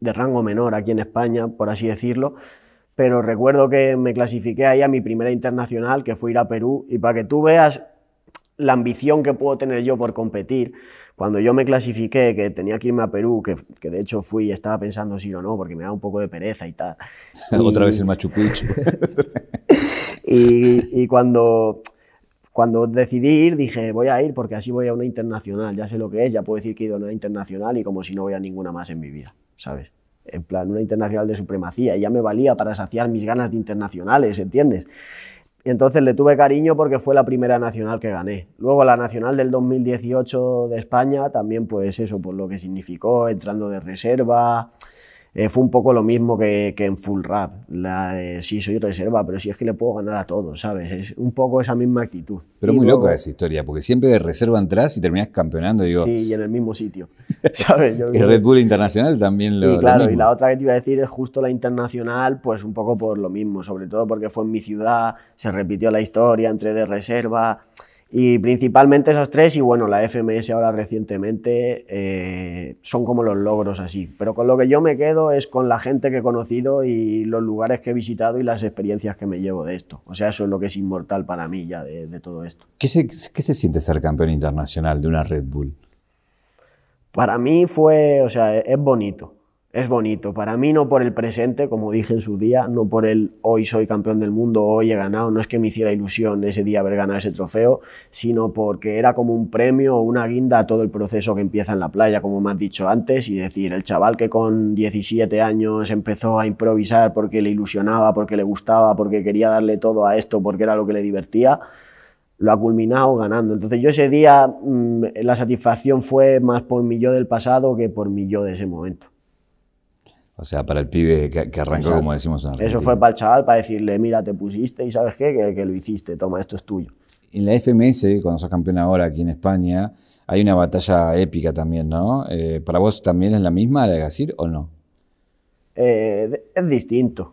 de rango menor aquí en España, por así decirlo, pero recuerdo que me clasifiqué ahí a mi primera internacional, que fue ir a Perú, y para que tú veas la ambición que puedo tener yo por competir, cuando yo me clasifiqué, que tenía que irme a Perú, que, que, de hecho fui y estaba pensando si o no, porque me da un poco de pereza y tal. Otra vez el Machu Picchu. y, y cuando, cuando decidí ir, dije, voy a ir porque así voy a una internacional, ya sé lo que es, ya puedo decir que he ido a una internacional y como si no voy a ninguna más en mi vida, ¿sabes? En plan, una internacional de supremacía, y ya me valía para saciar mis ganas de internacionales, ¿entiendes? Y entonces le tuve cariño porque fue la primera nacional que gané. Luego la nacional del 2018 de España, también pues eso, por lo que significó, entrando de reserva, eh, fue un poco lo mismo que, en Full Rap. La de, sí, soy reserva, pero sí es que le puedo ganar a todos, ¿sabes? Es un poco esa misma actitud. Pero muy loca esa historia, porque siempre de reserva entras y terminas campeonando. Digo, sí, y en el mismo sitio, ¿sabes? Yo, el Red Bull Internacional también lo Y claro, y la otra que te iba a decir es justo la Internacional, pues un poco por lo mismo, sobre todo porque fue en mi ciudad, se repitió la historia, entre de reserva y principalmente esas tres, y bueno, la FMS ahora recientemente, eh, son como los logros así. Pero con lo que yo me quedo es con la gente que he conocido y los lugares que he visitado y las experiencias que me llevo de esto. O sea, eso es lo que es inmortal para mí ya de, todo esto. ¿Qué se, ¿Qué se siente ser campeón internacional de una Red Bull? Para mí fue, o sea, es bonito es bonito. Para mí no por el presente, como dije en su día, no por el hoy soy campeón del mundo, hoy he ganado, no es que me hiciera ilusión ese día haber ganado ese trofeo, sino porque era como un premio o una guinda a todo el proceso que empieza en la playa, como me has dicho antes, y decir, el chaval que con 17 años empezó a improvisar porque le ilusionaba, porque le gustaba, porque quería darle todo a esto, porque era lo que le divertía, lo ha culminado ganando. Entonces yo ese día mm, la satisfacción fue más por mi yo del pasado que por mi yo de ese momento. O sea, para el pibe que, arrancó, como decimos en Argentina. Eso fue para el chaval, para decirle, mira, te pusiste y sabes qué, que, lo hiciste, toma, esto es tuyo. En la FMS, cuando sos campeón ahora aquí en España, hay una batalla épica también, ¿no? Eh, ¿Para vos también es la misma, la de Gasir, o no? Eh, es distinto.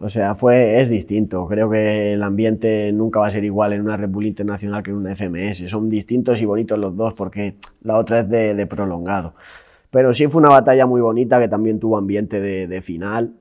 O sea, fue, es distinto. Creo que el ambiente nunca va a ser igual en una Bull Internacional que en una FMS. Son distintos y bonitos los dos porque la otra es de, de prolongado. Pero sí fue una batalla muy bonita que también tuvo ambiente de, final.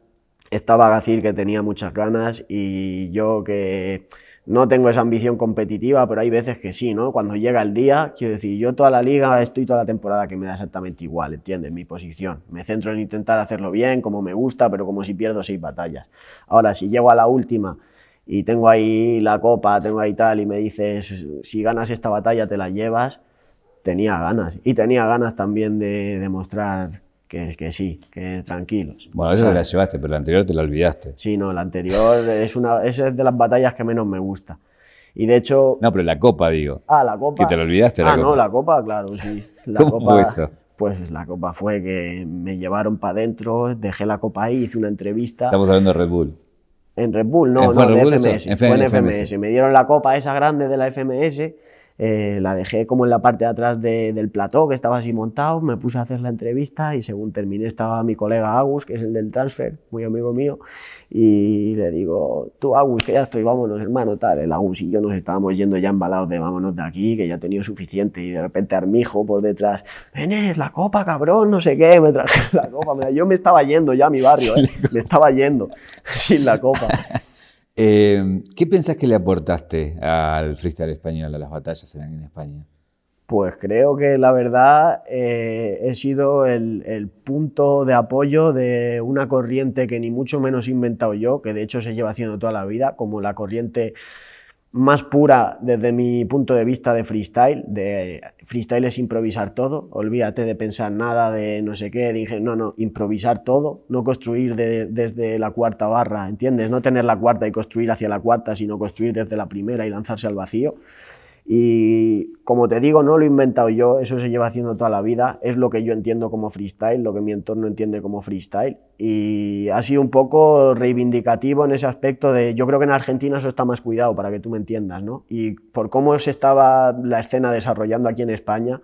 Estaba Gacir que tenía muchas ganas y yo que no tengo esa ambición competitiva, pero hay veces que sí, ¿no? Cuando llega el día, quiero decir, yo toda la liga estoy toda la temporada que me da exactamente igual, ¿entiendes? Mi posición. Me centro en intentar hacerlo bien, como me gusta, pero como si pierdo seis batallas. Ahora, si llego a la última y tengo ahí la copa, tengo ahí tal, y me dices, si ganas esta batalla te la llevas, tenía ganas. Y tenía ganas también de demostrar que, que sí, que tranquilos. Bueno, eso te la llevaste, pero la anterior te la olvidaste. Sí, no, la anterior es una es de las batallas que menos me gusta. Y de hecho... No, pero la copa, digo. Ah, la copa. Que te la olvidaste. La ah, no, la copa, claro, sí. La ¿Cómo copa, fue eso? Pues la copa fue que me llevaron para adentro, dejé la copa ahí, hice una entrevista. Estamos hablando de Red Bull. En Red Bull, no, no, de FMS. fue en FMS. Me dieron la copa esa grande de la FMS eh, la dejé como en la parte de atrás del plató, que estaba así montado, me puse a hacer la entrevista y según terminé estaba mi colega Agus, que es el del transfer, muy amigo mío, y le digo, tú Agus, que ya estoy, vámonos hermano, tal. El Agus y yo nos estábamos yendo ya embalados de vámonos de aquí, que ya he tenido suficiente, y de repente Armijo por detrás, venes, la copa, cabrón, no sé qué, me traje la copa, yo me estaba yendo ya a mi barrio, ¿eh? me estaba yendo sin la copa. Eh, ¿Qué pensás que le aportaste al freestyle español, a las batallas en, España? Pues creo que la verdad eh, he sido el, punto de apoyo de una corriente que ni mucho menos he inventado yo, que de hecho se lleva haciendo toda la vida, como la corriente más pura desde mi punto de vista de freestyle. De freestyle es improvisar todo, olvídate de pensar nada de no sé qué, de no, no, improvisar todo, no construir desde la cuarta barra, ¿entiendes? No tener la cuarta y construir hacia la cuarta, sino construir desde la primera y lanzarse al vacío. Y como te digo, no lo he inventado yo, eso se lleva haciendo toda la vida, es lo que yo entiendo como freestyle, lo que mi entorno entiende como freestyle. Y ha sido un poco reivindicativo en ese aspecto de, yo creo que en Argentina eso está más cuidado, para que tú me entiendas, ¿no? Y por cómo se estaba la escena desarrollando aquí en España,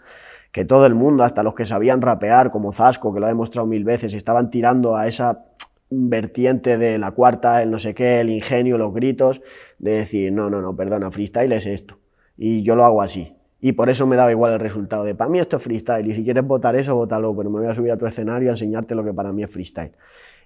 que todo el mundo, hasta los que sabían rapear, como Zasco, que lo ha demostrado mil veces, estaban tirando a esa vertiente de la cuarta, el no sé qué, el ingenio, los gritos, de decir, no, no, no, perdona, freestyle es esto y yo lo hago así. Y por eso me daba igual el resultado de, para mí esto es freestyle, y si quieres votar eso, vótalo, pero me voy a subir a tu escenario a enseñarte lo que para mí es freestyle.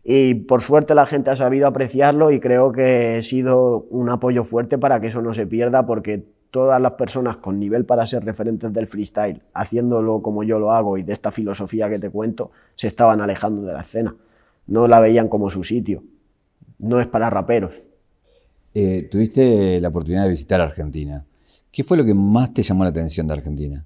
Y por suerte la gente ha sabido apreciarlo y creo que he sido un apoyo fuerte para que eso no se pierda, porque todas las personas con nivel para ser referentes del freestyle, haciéndolo como yo lo hago y de esta filosofía que te cuento, se estaban alejando de la escena. No la veían como su sitio. No es para raperos. Eh, tuviste la oportunidad de visitar Argentina. ¿Qué fue lo que más te llamó la atención de Argentina?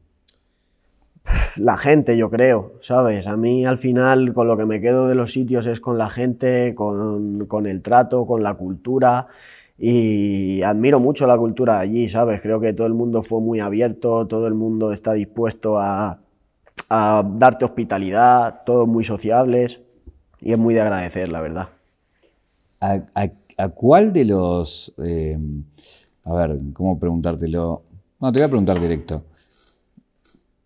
La gente, yo creo, ¿sabes? A mí al final con lo que me quedo de los sitios es con la gente, con, el trato, con la cultura y admiro mucho la cultura allí, ¿sabes? Creo que todo el mundo fue muy abierto, todo el mundo está dispuesto a, darte hospitalidad, todos muy sociables y es muy de agradecer, la verdad. ¿A, cuál de los... Eh, a ver, ¿cómo preguntártelo? No, te voy a preguntar directo.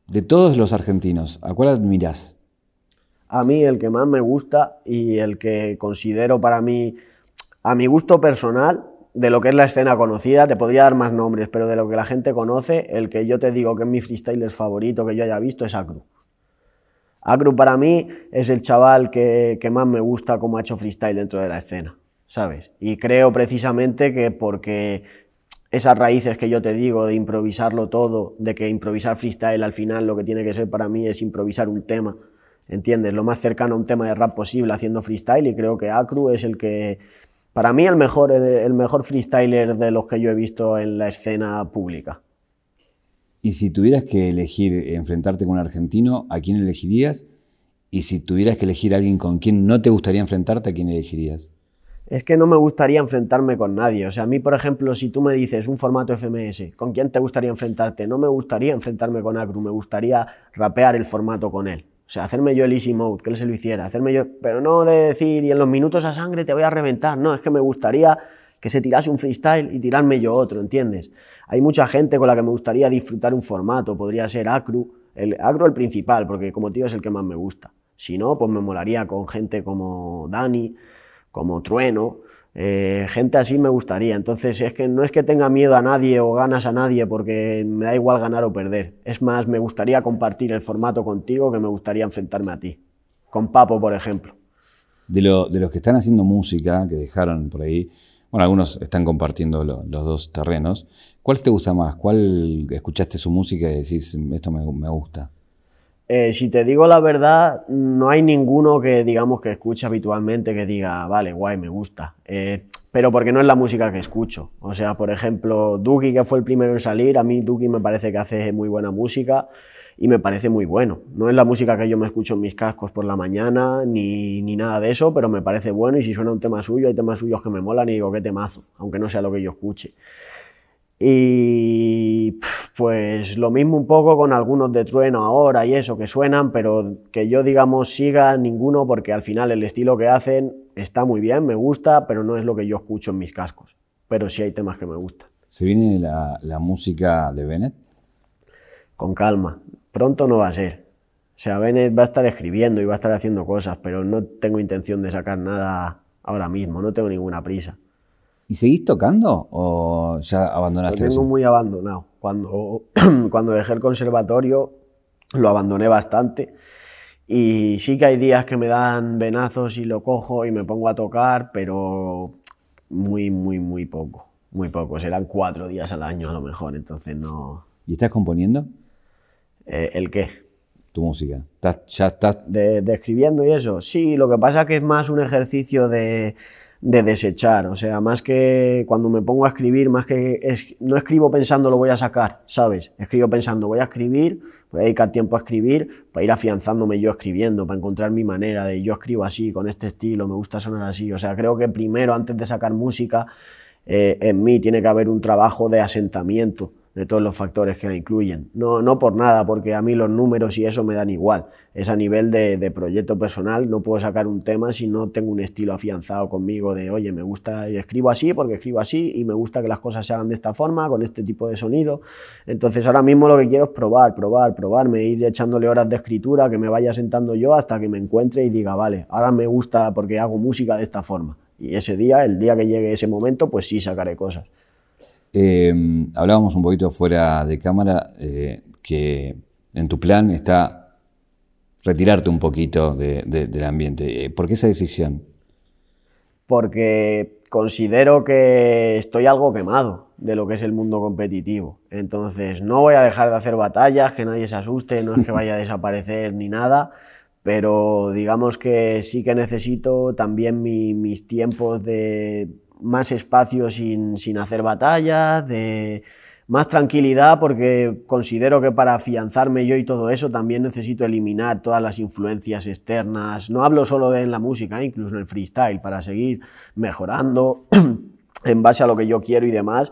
De todos los argentinos, ¿a cuál admiras? A mí el que más me gusta y el que considero para mí, a mi gusto personal, de lo que es la escena conocida, te podría dar más nombres, pero de lo que la gente conoce, el que yo te digo que es mi freestyler favorito que yo haya visto es Acru. Acru para mí es el chaval que, que más me gusta como ha hecho freestyle dentro de la escena, ¿sabes? Y creo precisamente que porque esas raíces que yo te digo de improvisarlo todo, de que improvisar freestyle al final lo que tiene que ser para mí es improvisar un tema, ¿entiendes? Lo más cercano a un tema de rap posible haciendo freestyle y creo que Acru es el que, para mí el mejor, el mejor freestyler de los que yo he visto en la escena pública. Y si tuvieras que elegir enfrentarte con un argentino, ¿a quién elegirías? Y si tuvieras que elegir a alguien con quien no te gustaría enfrentarte, ¿a quién elegirías? Es que no me gustaría enfrentarme con nadie. O sea, a mí, por ejemplo, si tú me dices un formato FMS, ¿con quién te gustaría enfrentarte? No me gustaría enfrentarme con Acru, me gustaría rapear el formato con él. O sea, hacerme yo el easy mode, que él se lo hiciera, hacerme yo, pero no de decir, y en los minutos a sangre te voy a reventar, no, es que me gustaría que se tirase un freestyle y tirarme yo otro, ¿entiendes? Hay mucha gente con la que me gustaría disfrutar un formato, podría ser Acru, el Acru el principal, porque como tío es el que más me gusta. Si no, pues me molaría con gente como Dani, como Trueno, eh, gente así me gustaría. Entonces es que no es que tenga miedo a nadie o ganas a nadie porque me da igual ganar o perder. Es más, me gustaría compartir el formato contigo que me gustaría enfrentarme a ti. Con Papo, por ejemplo. De, los que están haciendo música, que dejaron por ahí, bueno, algunos están compartiendo los dos terrenos. ¿Cuál te gusta más? ¿Cuál escuchaste su música y decís, esto me gusta? Eh, si te digo la verdad, no hay ninguno que digamos que escuche habitualmente que diga, vale, guay, me gusta. Eh, pero porque no es la música que escucho. O sea, por ejemplo, Duki, que fue el primero en salir, a mí Duki me parece que hace muy buena música y me parece muy bueno. No es la música que yo me escucho en mis cascos por la mañana ni, ni nada de eso, pero me parece bueno y si suena un tema suyo, hay temas suyos que me molan y digo, qué temazo, aunque no sea lo que yo escuche. Y pues lo mismo un poco con algunos de trueno ahora y eso que suenan, pero que yo digamos siga ninguno porque al final el estilo que hacen está muy bien, me gusta, pero no es lo que yo escucho en mis cascos. Pero sí hay temas que me gustan. ¿Se viene la, la música de Bennett? Con calma, pronto no va a ser. O sea, Bennett va a estar escribiendo y va a estar haciendo cosas, pero no tengo intención de sacar nada ahora mismo, no tengo ninguna prisa. ¿Y seguís tocando o ya abandonaste Lo tengo muy abandonado. Cuando, cuando dejé el conservatorio lo abandoné bastante y sí que hay días que me dan venazos y lo cojo y me pongo a tocar, pero muy, muy, muy poco. Muy poco. Serán cuatro días al año a lo mejor, entonces no... ¿Y estás componiendo? Eh, ¿El qué? tu música? ¿Ya estás...? De, escribiendo y eso. Sí, lo que pasa es que es más un ejercicio de, de desechar. O sea, más que cuando me pongo a escribir, más que no escribo pensando lo voy a sacar, ¿sabes? Escribo pensando voy a escribir, voy a dedicar tiempo a escribir, para ir afianzándome yo escribiendo, para encontrar mi manera de yo escribo así, con este estilo, me gusta sonar así. O sea, creo que primero, antes de sacar música, eh, en mí tiene que haber un trabajo de asentamiento de todos los factores que la incluyen. No, no por nada, porque a mí los números y eso me dan igual. Es a nivel de, proyecto personal, no puedo sacar un tema si no tengo un estilo afianzado conmigo de, oye, me gusta y escribo así porque escribo así y me gusta que las cosas se hagan de esta forma, con este tipo de sonido. Entonces ahora mismo lo que quiero es probar, probar, probarme, ir echándole horas de escritura, que me vaya sentando yo hasta que me encuentre y diga, vale, ahora me gusta porque hago música de esta forma. Y ese día, el día que llegue ese momento, pues sí sacaré cosas. Em, hablábamos un poquito fuera de cámara eh, que en tu plan está retirarte un poquito del ambiente. Eh, ¿Por qué esa decisión? Porque considero que estoy algo quemado de lo que es el mundo competitivo. Entonces no voy a dejar de hacer batallas, que nadie se asuste, no es que vaya a desaparecer ni nada, pero digamos que sí que necesito también mis tiempos de más espacio sin, hacer batallas, de más tranquilidad, porque considero que para afianzarme yo y todo eso también necesito eliminar todas las influencias externas. No hablo solo de en la música, incluso en el freestyle, para seguir mejorando en base a lo que yo quiero y demás.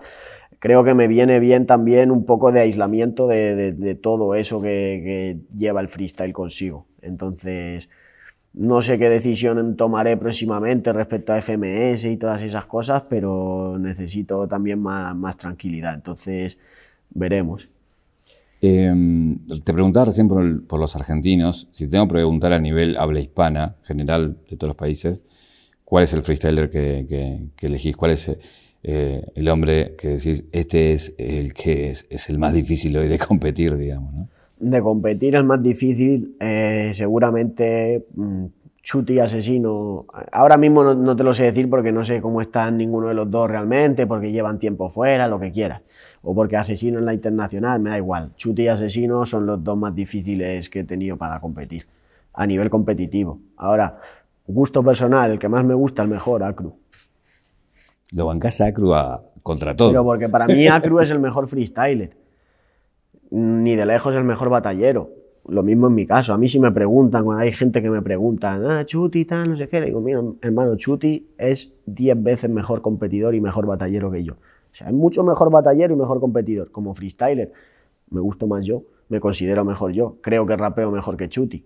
Creo que me viene bien también un poco de aislamiento de, todo eso que lleva el freestyle consigo. Entonces, no sé qué decisión tomaré próximamente respecto a FMS y todas esas cosas, pero necesito también más, tranquilidad. Entonces, veremos. Em, te preguntaba recién por, los argentinos, si tengo que preguntar a nivel habla hispana, general de todos los países, ¿cuál es el freestyler que, elegís? ¿Cuál es eh, el hombre que decís, este es el que es, es, el más difícil hoy de competir, digamos? ¿no? De competir es más difícil, eh, seguramente mm, Chuti Asesino, ahora mismo no, te lo sé decir porque no sé cómo están ninguno de los dos realmente, porque llevan tiempo fuera, lo que quieras, o porque Asesino en la internacional, me da igual. Chuti y Asesino son los dos más difíciles que he tenido para competir, a nivel competitivo. Ahora, gusto personal, el que más me gusta, el mejor, Acru. Lo bancas a Acru contra todo. Pero porque para mí Acru es el mejor freestyler ni de lejos el mejor batallero. Lo mismo en mi caso. A mí si me preguntan, cuando hay gente que me pregunta, ah, Chuti, tal, no sé qué, le digo, mira, hermano, Chuti es 10 veces mejor competidor y mejor batallero que yo. O sea, es mucho mejor batallero y mejor competidor. Como freestyler, me gusto más yo, me considero mejor yo. Creo que rapeo mejor que Chuti.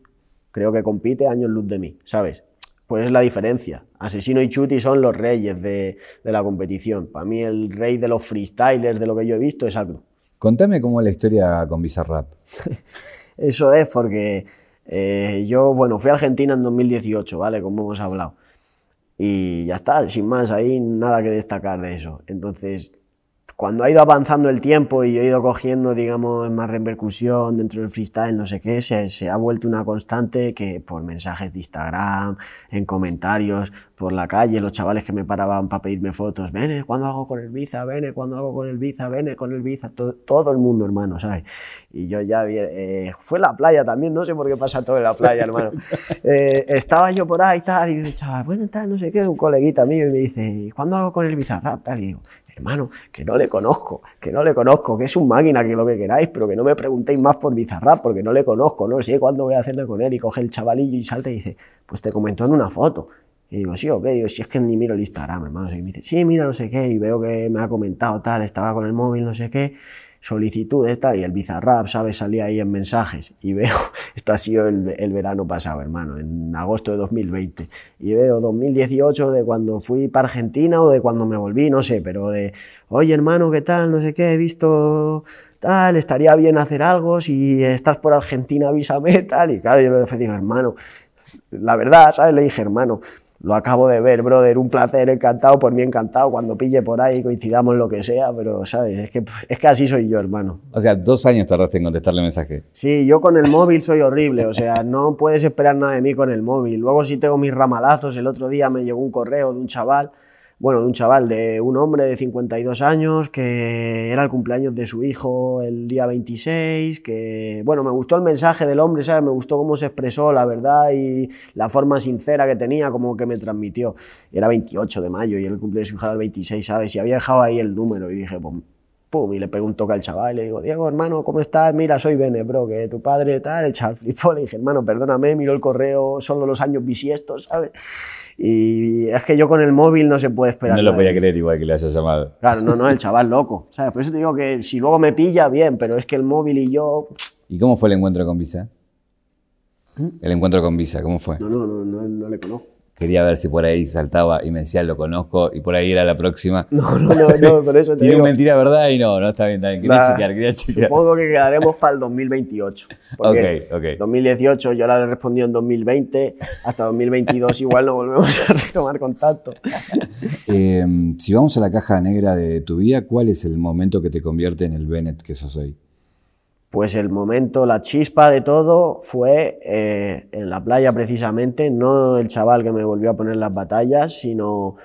Creo que compite años luz de mí, ¿sabes? Pues es la diferencia. Asesino y Chuti son los reyes de, de la competición. Para mí el rey de los freestylers, de lo que yo he visto, es Agro. Contame cómo es la historia con Bizarrap. Eso es porque eh, yo, bueno, fui a Argentina en 2018, ¿vale? Como hemos hablado. Y ya está, sin más, ahí nada que destacar de eso. Entonces, cuando ha ido avanzando el tiempo y he ido cogiendo, digamos, más repercusión dentro del freestyle, no sé qué, se, se, ha vuelto una constante que por mensajes de Instagram, en comentarios, por la calle, los chavales que me paraban para pedirme fotos, vene, cuando hago con el Biza? Vene, cuando hago con el Biza? Vene, con el Biza? Todo, todo el mundo, hermano, ¿sabes? Y yo ya, eh, fue la playa también, no sé por qué pasa todo en la playa, hermano. Eh, estaba yo por ahí, tal, y dice, chaval, bueno, tal, no sé qué, un coleguita mío, y me dice, ¿cuándo hago con el Bizarrap? Tal, y digo, hermano, que no le conozco, que no le conozco, que es un máquina, que lo que queráis, pero que no me preguntéis más por Bizarrap, porque no le conozco, no sé cuándo voy a hacerle con él. Y coge el chavalillo y salta y dice, pues te comentó en una foto. Y digo, sí, ok, digo, si es que ni miro el Instagram, hermano. Y me dice, sí, mira, no sé qué, y veo que me ha comentado tal, estaba con el móvil, no sé qué solicitud esta y el Bizarrap, ¿sabes? Salía ahí en mensajes y veo, esto ha sido el, verano pasado, hermano, en agosto de 2020, y veo 2018 de cuando fui para Argentina o de cuando me volví, no sé, pero de, oye hermano, ¿qué tal? No sé qué, he visto tal, estaría bien hacer algo, si estás por Argentina avísame, tal, y claro, yo le digo, hermano, la verdad, ¿sabes? Le dije, hermano, lo acabo de ver, brother, un placer, encantado, por mí encantado, cuando pille por ahí, coincidamos lo que sea, pero, ¿sabes? Es que, es que así soy yo, hermano. O sea, dos años tardaste en contestarle mensaje. Sí, yo con el móvil soy horrible, o sea, no puedes esperar nada de mí con el móvil. Luego sí tengo mis ramalazos, el otro día me llegó un correo de un chaval, bueno, de un chaval, de un hombre de 52 años que era el cumpleaños de su hijo el día 26, que, bueno, me gustó el mensaje del hombre, ¿sabes? Me gustó cómo se expresó, la verdad, y la forma sincera que tenía, como que me transmitió. Era 28 de mayo y el cumpleaños de su hijo era el 26, ¿sabes? Y había dejado ahí el número y dije, pues, pum, y le pego un toque al chaval y le digo, Diego, hermano, ¿cómo estás? Mira, soy Bene, bro, que tu padre tal, el chaval flipó, le dije, hermano, perdóname, miro el correo, solo los años bisiestos, ¿sabes? Y es que yo con el móvil no se puede esperar. No lo podía creer igual que le hayas llamado. Claro, no, no, el chaval loco. ¿sabes? Por eso te digo que si luego me pilla, bien, pero es que el móvil y yo. ¿Y cómo fue el encuentro con Visa? ¿Mm? El encuentro con Visa, ¿cómo fue? No, no, no, no, no le conozco. Quería ver si por ahí saltaba y me decía, lo conozco, y por ahí era la próxima. No, no, no, no por eso te Tiene digo. mentira, ¿verdad? Y no, no está bien, está bien. Quería Nah, chequear, quería chequear. Supongo que quedaremos para el 2028. Porque Ok, ok. 2018 yo la he respondido en 2020, hasta 2022 igual no volvemos a retomar contacto. Eh, si vamos a la caja negra de tu vida, ¿cuál es el momento que te convierte en el Bennett que sos hoy? Pues el momento, la chispa de todo fue eh, en la playa precisamente, no el chaval que me volvió a poner las batallas, sino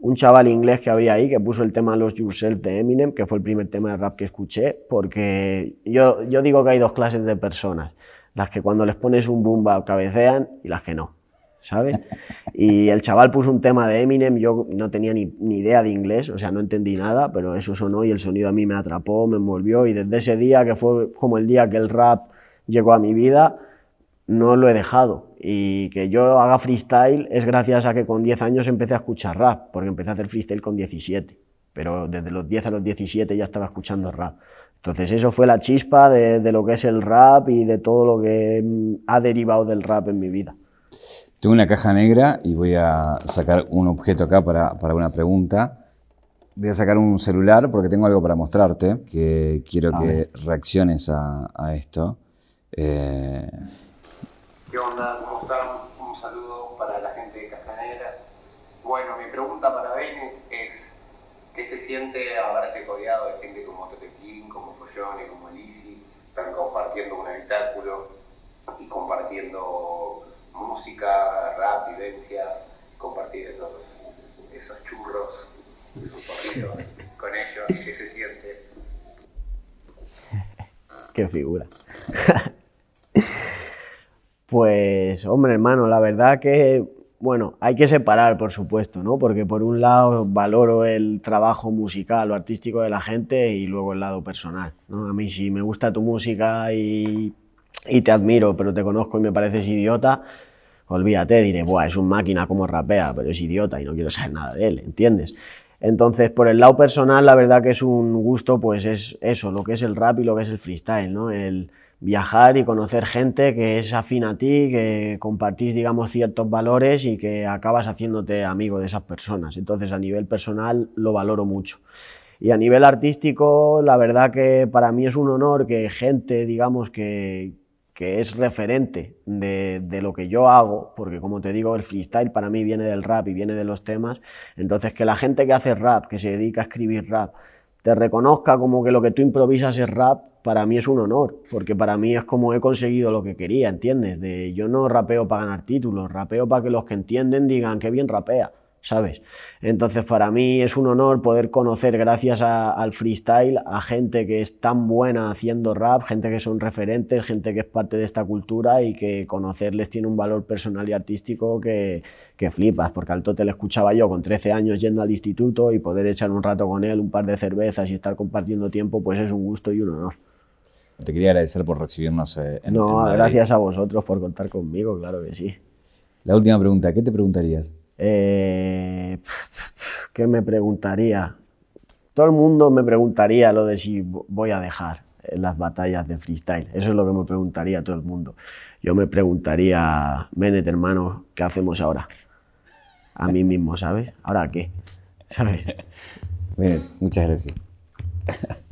un chaval inglés que había ahí que puso el tema Los Yourself de Eminem, que fue el primer tema de rap que escuché, porque yo, yo digo que hay dos clases de personas, las que cuando les pones un boom bap cabecean y las que no, ¿sabes? Y el chaval puso un tema de Eminem, yo no tenía ni, ni idea de inglés, o sea, no entendí nada, pero eso sonó y el sonido a mí me atrapó, me envolvió y desde ese día, que fue como el día que el rap llegó a mi vida, no lo he dejado. Y que yo haga freestyle es gracias a que con 10 años empecé a escuchar rap, porque empecé a hacer freestyle con 17, pero desde los 10 a los 17 ya estaba escuchando rap. Entonces eso fue la chispa de, lo que es el rap y de todo lo que mm, ha derivado del rap en mi vida. Tengo una caja negra y voy a sacar un objeto acá para, para una pregunta. Voy a sacar un celular porque tengo algo para mostrarte, que quiero A que ver. reacciones a, a esto. Eh, ¿Qué onda? ¿Cómo están? Un saludo para la gente de Castanera. Bueno, mi pregunta para Bene es, ¿qué se siente haberte codeado de gente como Tote King, como Follone, como Lizzy? Están compartiendo un habitáculo y compartiendo música, rap, vivencias, compartir esos, esos churros, esos porritos con ellos. ¿Qué se siente? Qué figura. pues, hombre, hermano, la verdad que, bueno, hay que separar, por supuesto, ¿no? Porque por un lado valoro el trabajo musical o artístico de la gente y luego el lado personal, ¿no? A mí si me gusta tu música y, y te admiro, pero te conozco y me pareces idiota, olvídate, diré, Buah, es un máquina como rapea, pero es idiota y no quiero saber nada de él, ¿entiendes? Entonces, por el lado personal, la verdad que es un gusto, pues es eso, lo que es el rap y lo que es el freestyle, ¿no? El viajar y conocer gente que es afín a ti, que compartís, digamos, ciertos valores y que acabas haciéndote amigo de esas personas. Entonces, a nivel personal, lo valoro mucho. Y a nivel artístico, la verdad que para mí es un honor que gente, digamos, que, que es referente de, de, lo que yo hago, porque como te digo, el freestyle para mí viene del rap y viene de los temas, entonces que la gente que hace rap, que se dedica a escribir rap, te reconozca como que lo que tú improvisas es rap, para mí es un honor, porque para mí es como he conseguido lo que quería, ¿entiendes? De, yo no rapeo para ganar títulos, rapeo para que los que entienden digan que bien rapea. ¿Sabes? Entonces para mí es un honor poder conocer gracias a, al freestyle a gente que es tan buena haciendo rap, gente que son referentes, gente que es parte de esta cultura y que conocerles tiene un valor personal y artístico que, que flipas, porque al Tote le escuchaba yo con 13 años yendo al instituto y poder echar un rato con él, un par de cervezas y estar compartiendo tiempo, pues es un gusto y un honor. Te quería agradecer por recibirnos eh, en No, en gracias a vosotros por contar conmigo, claro que sí. La última pregunta, ¿qué te preguntarías? Eh, ¿Qué me preguntaría? Todo el mundo me preguntaría lo de si voy a dejar las batallas de freestyle. Eso es lo que me preguntaría todo el mundo. Yo me preguntaría, Bennett, hermano, ¿qué hacemos ahora? A mí mismo, ¿sabes? ¿Ahora qué? ¿Sabes? Bien, muchas gracias.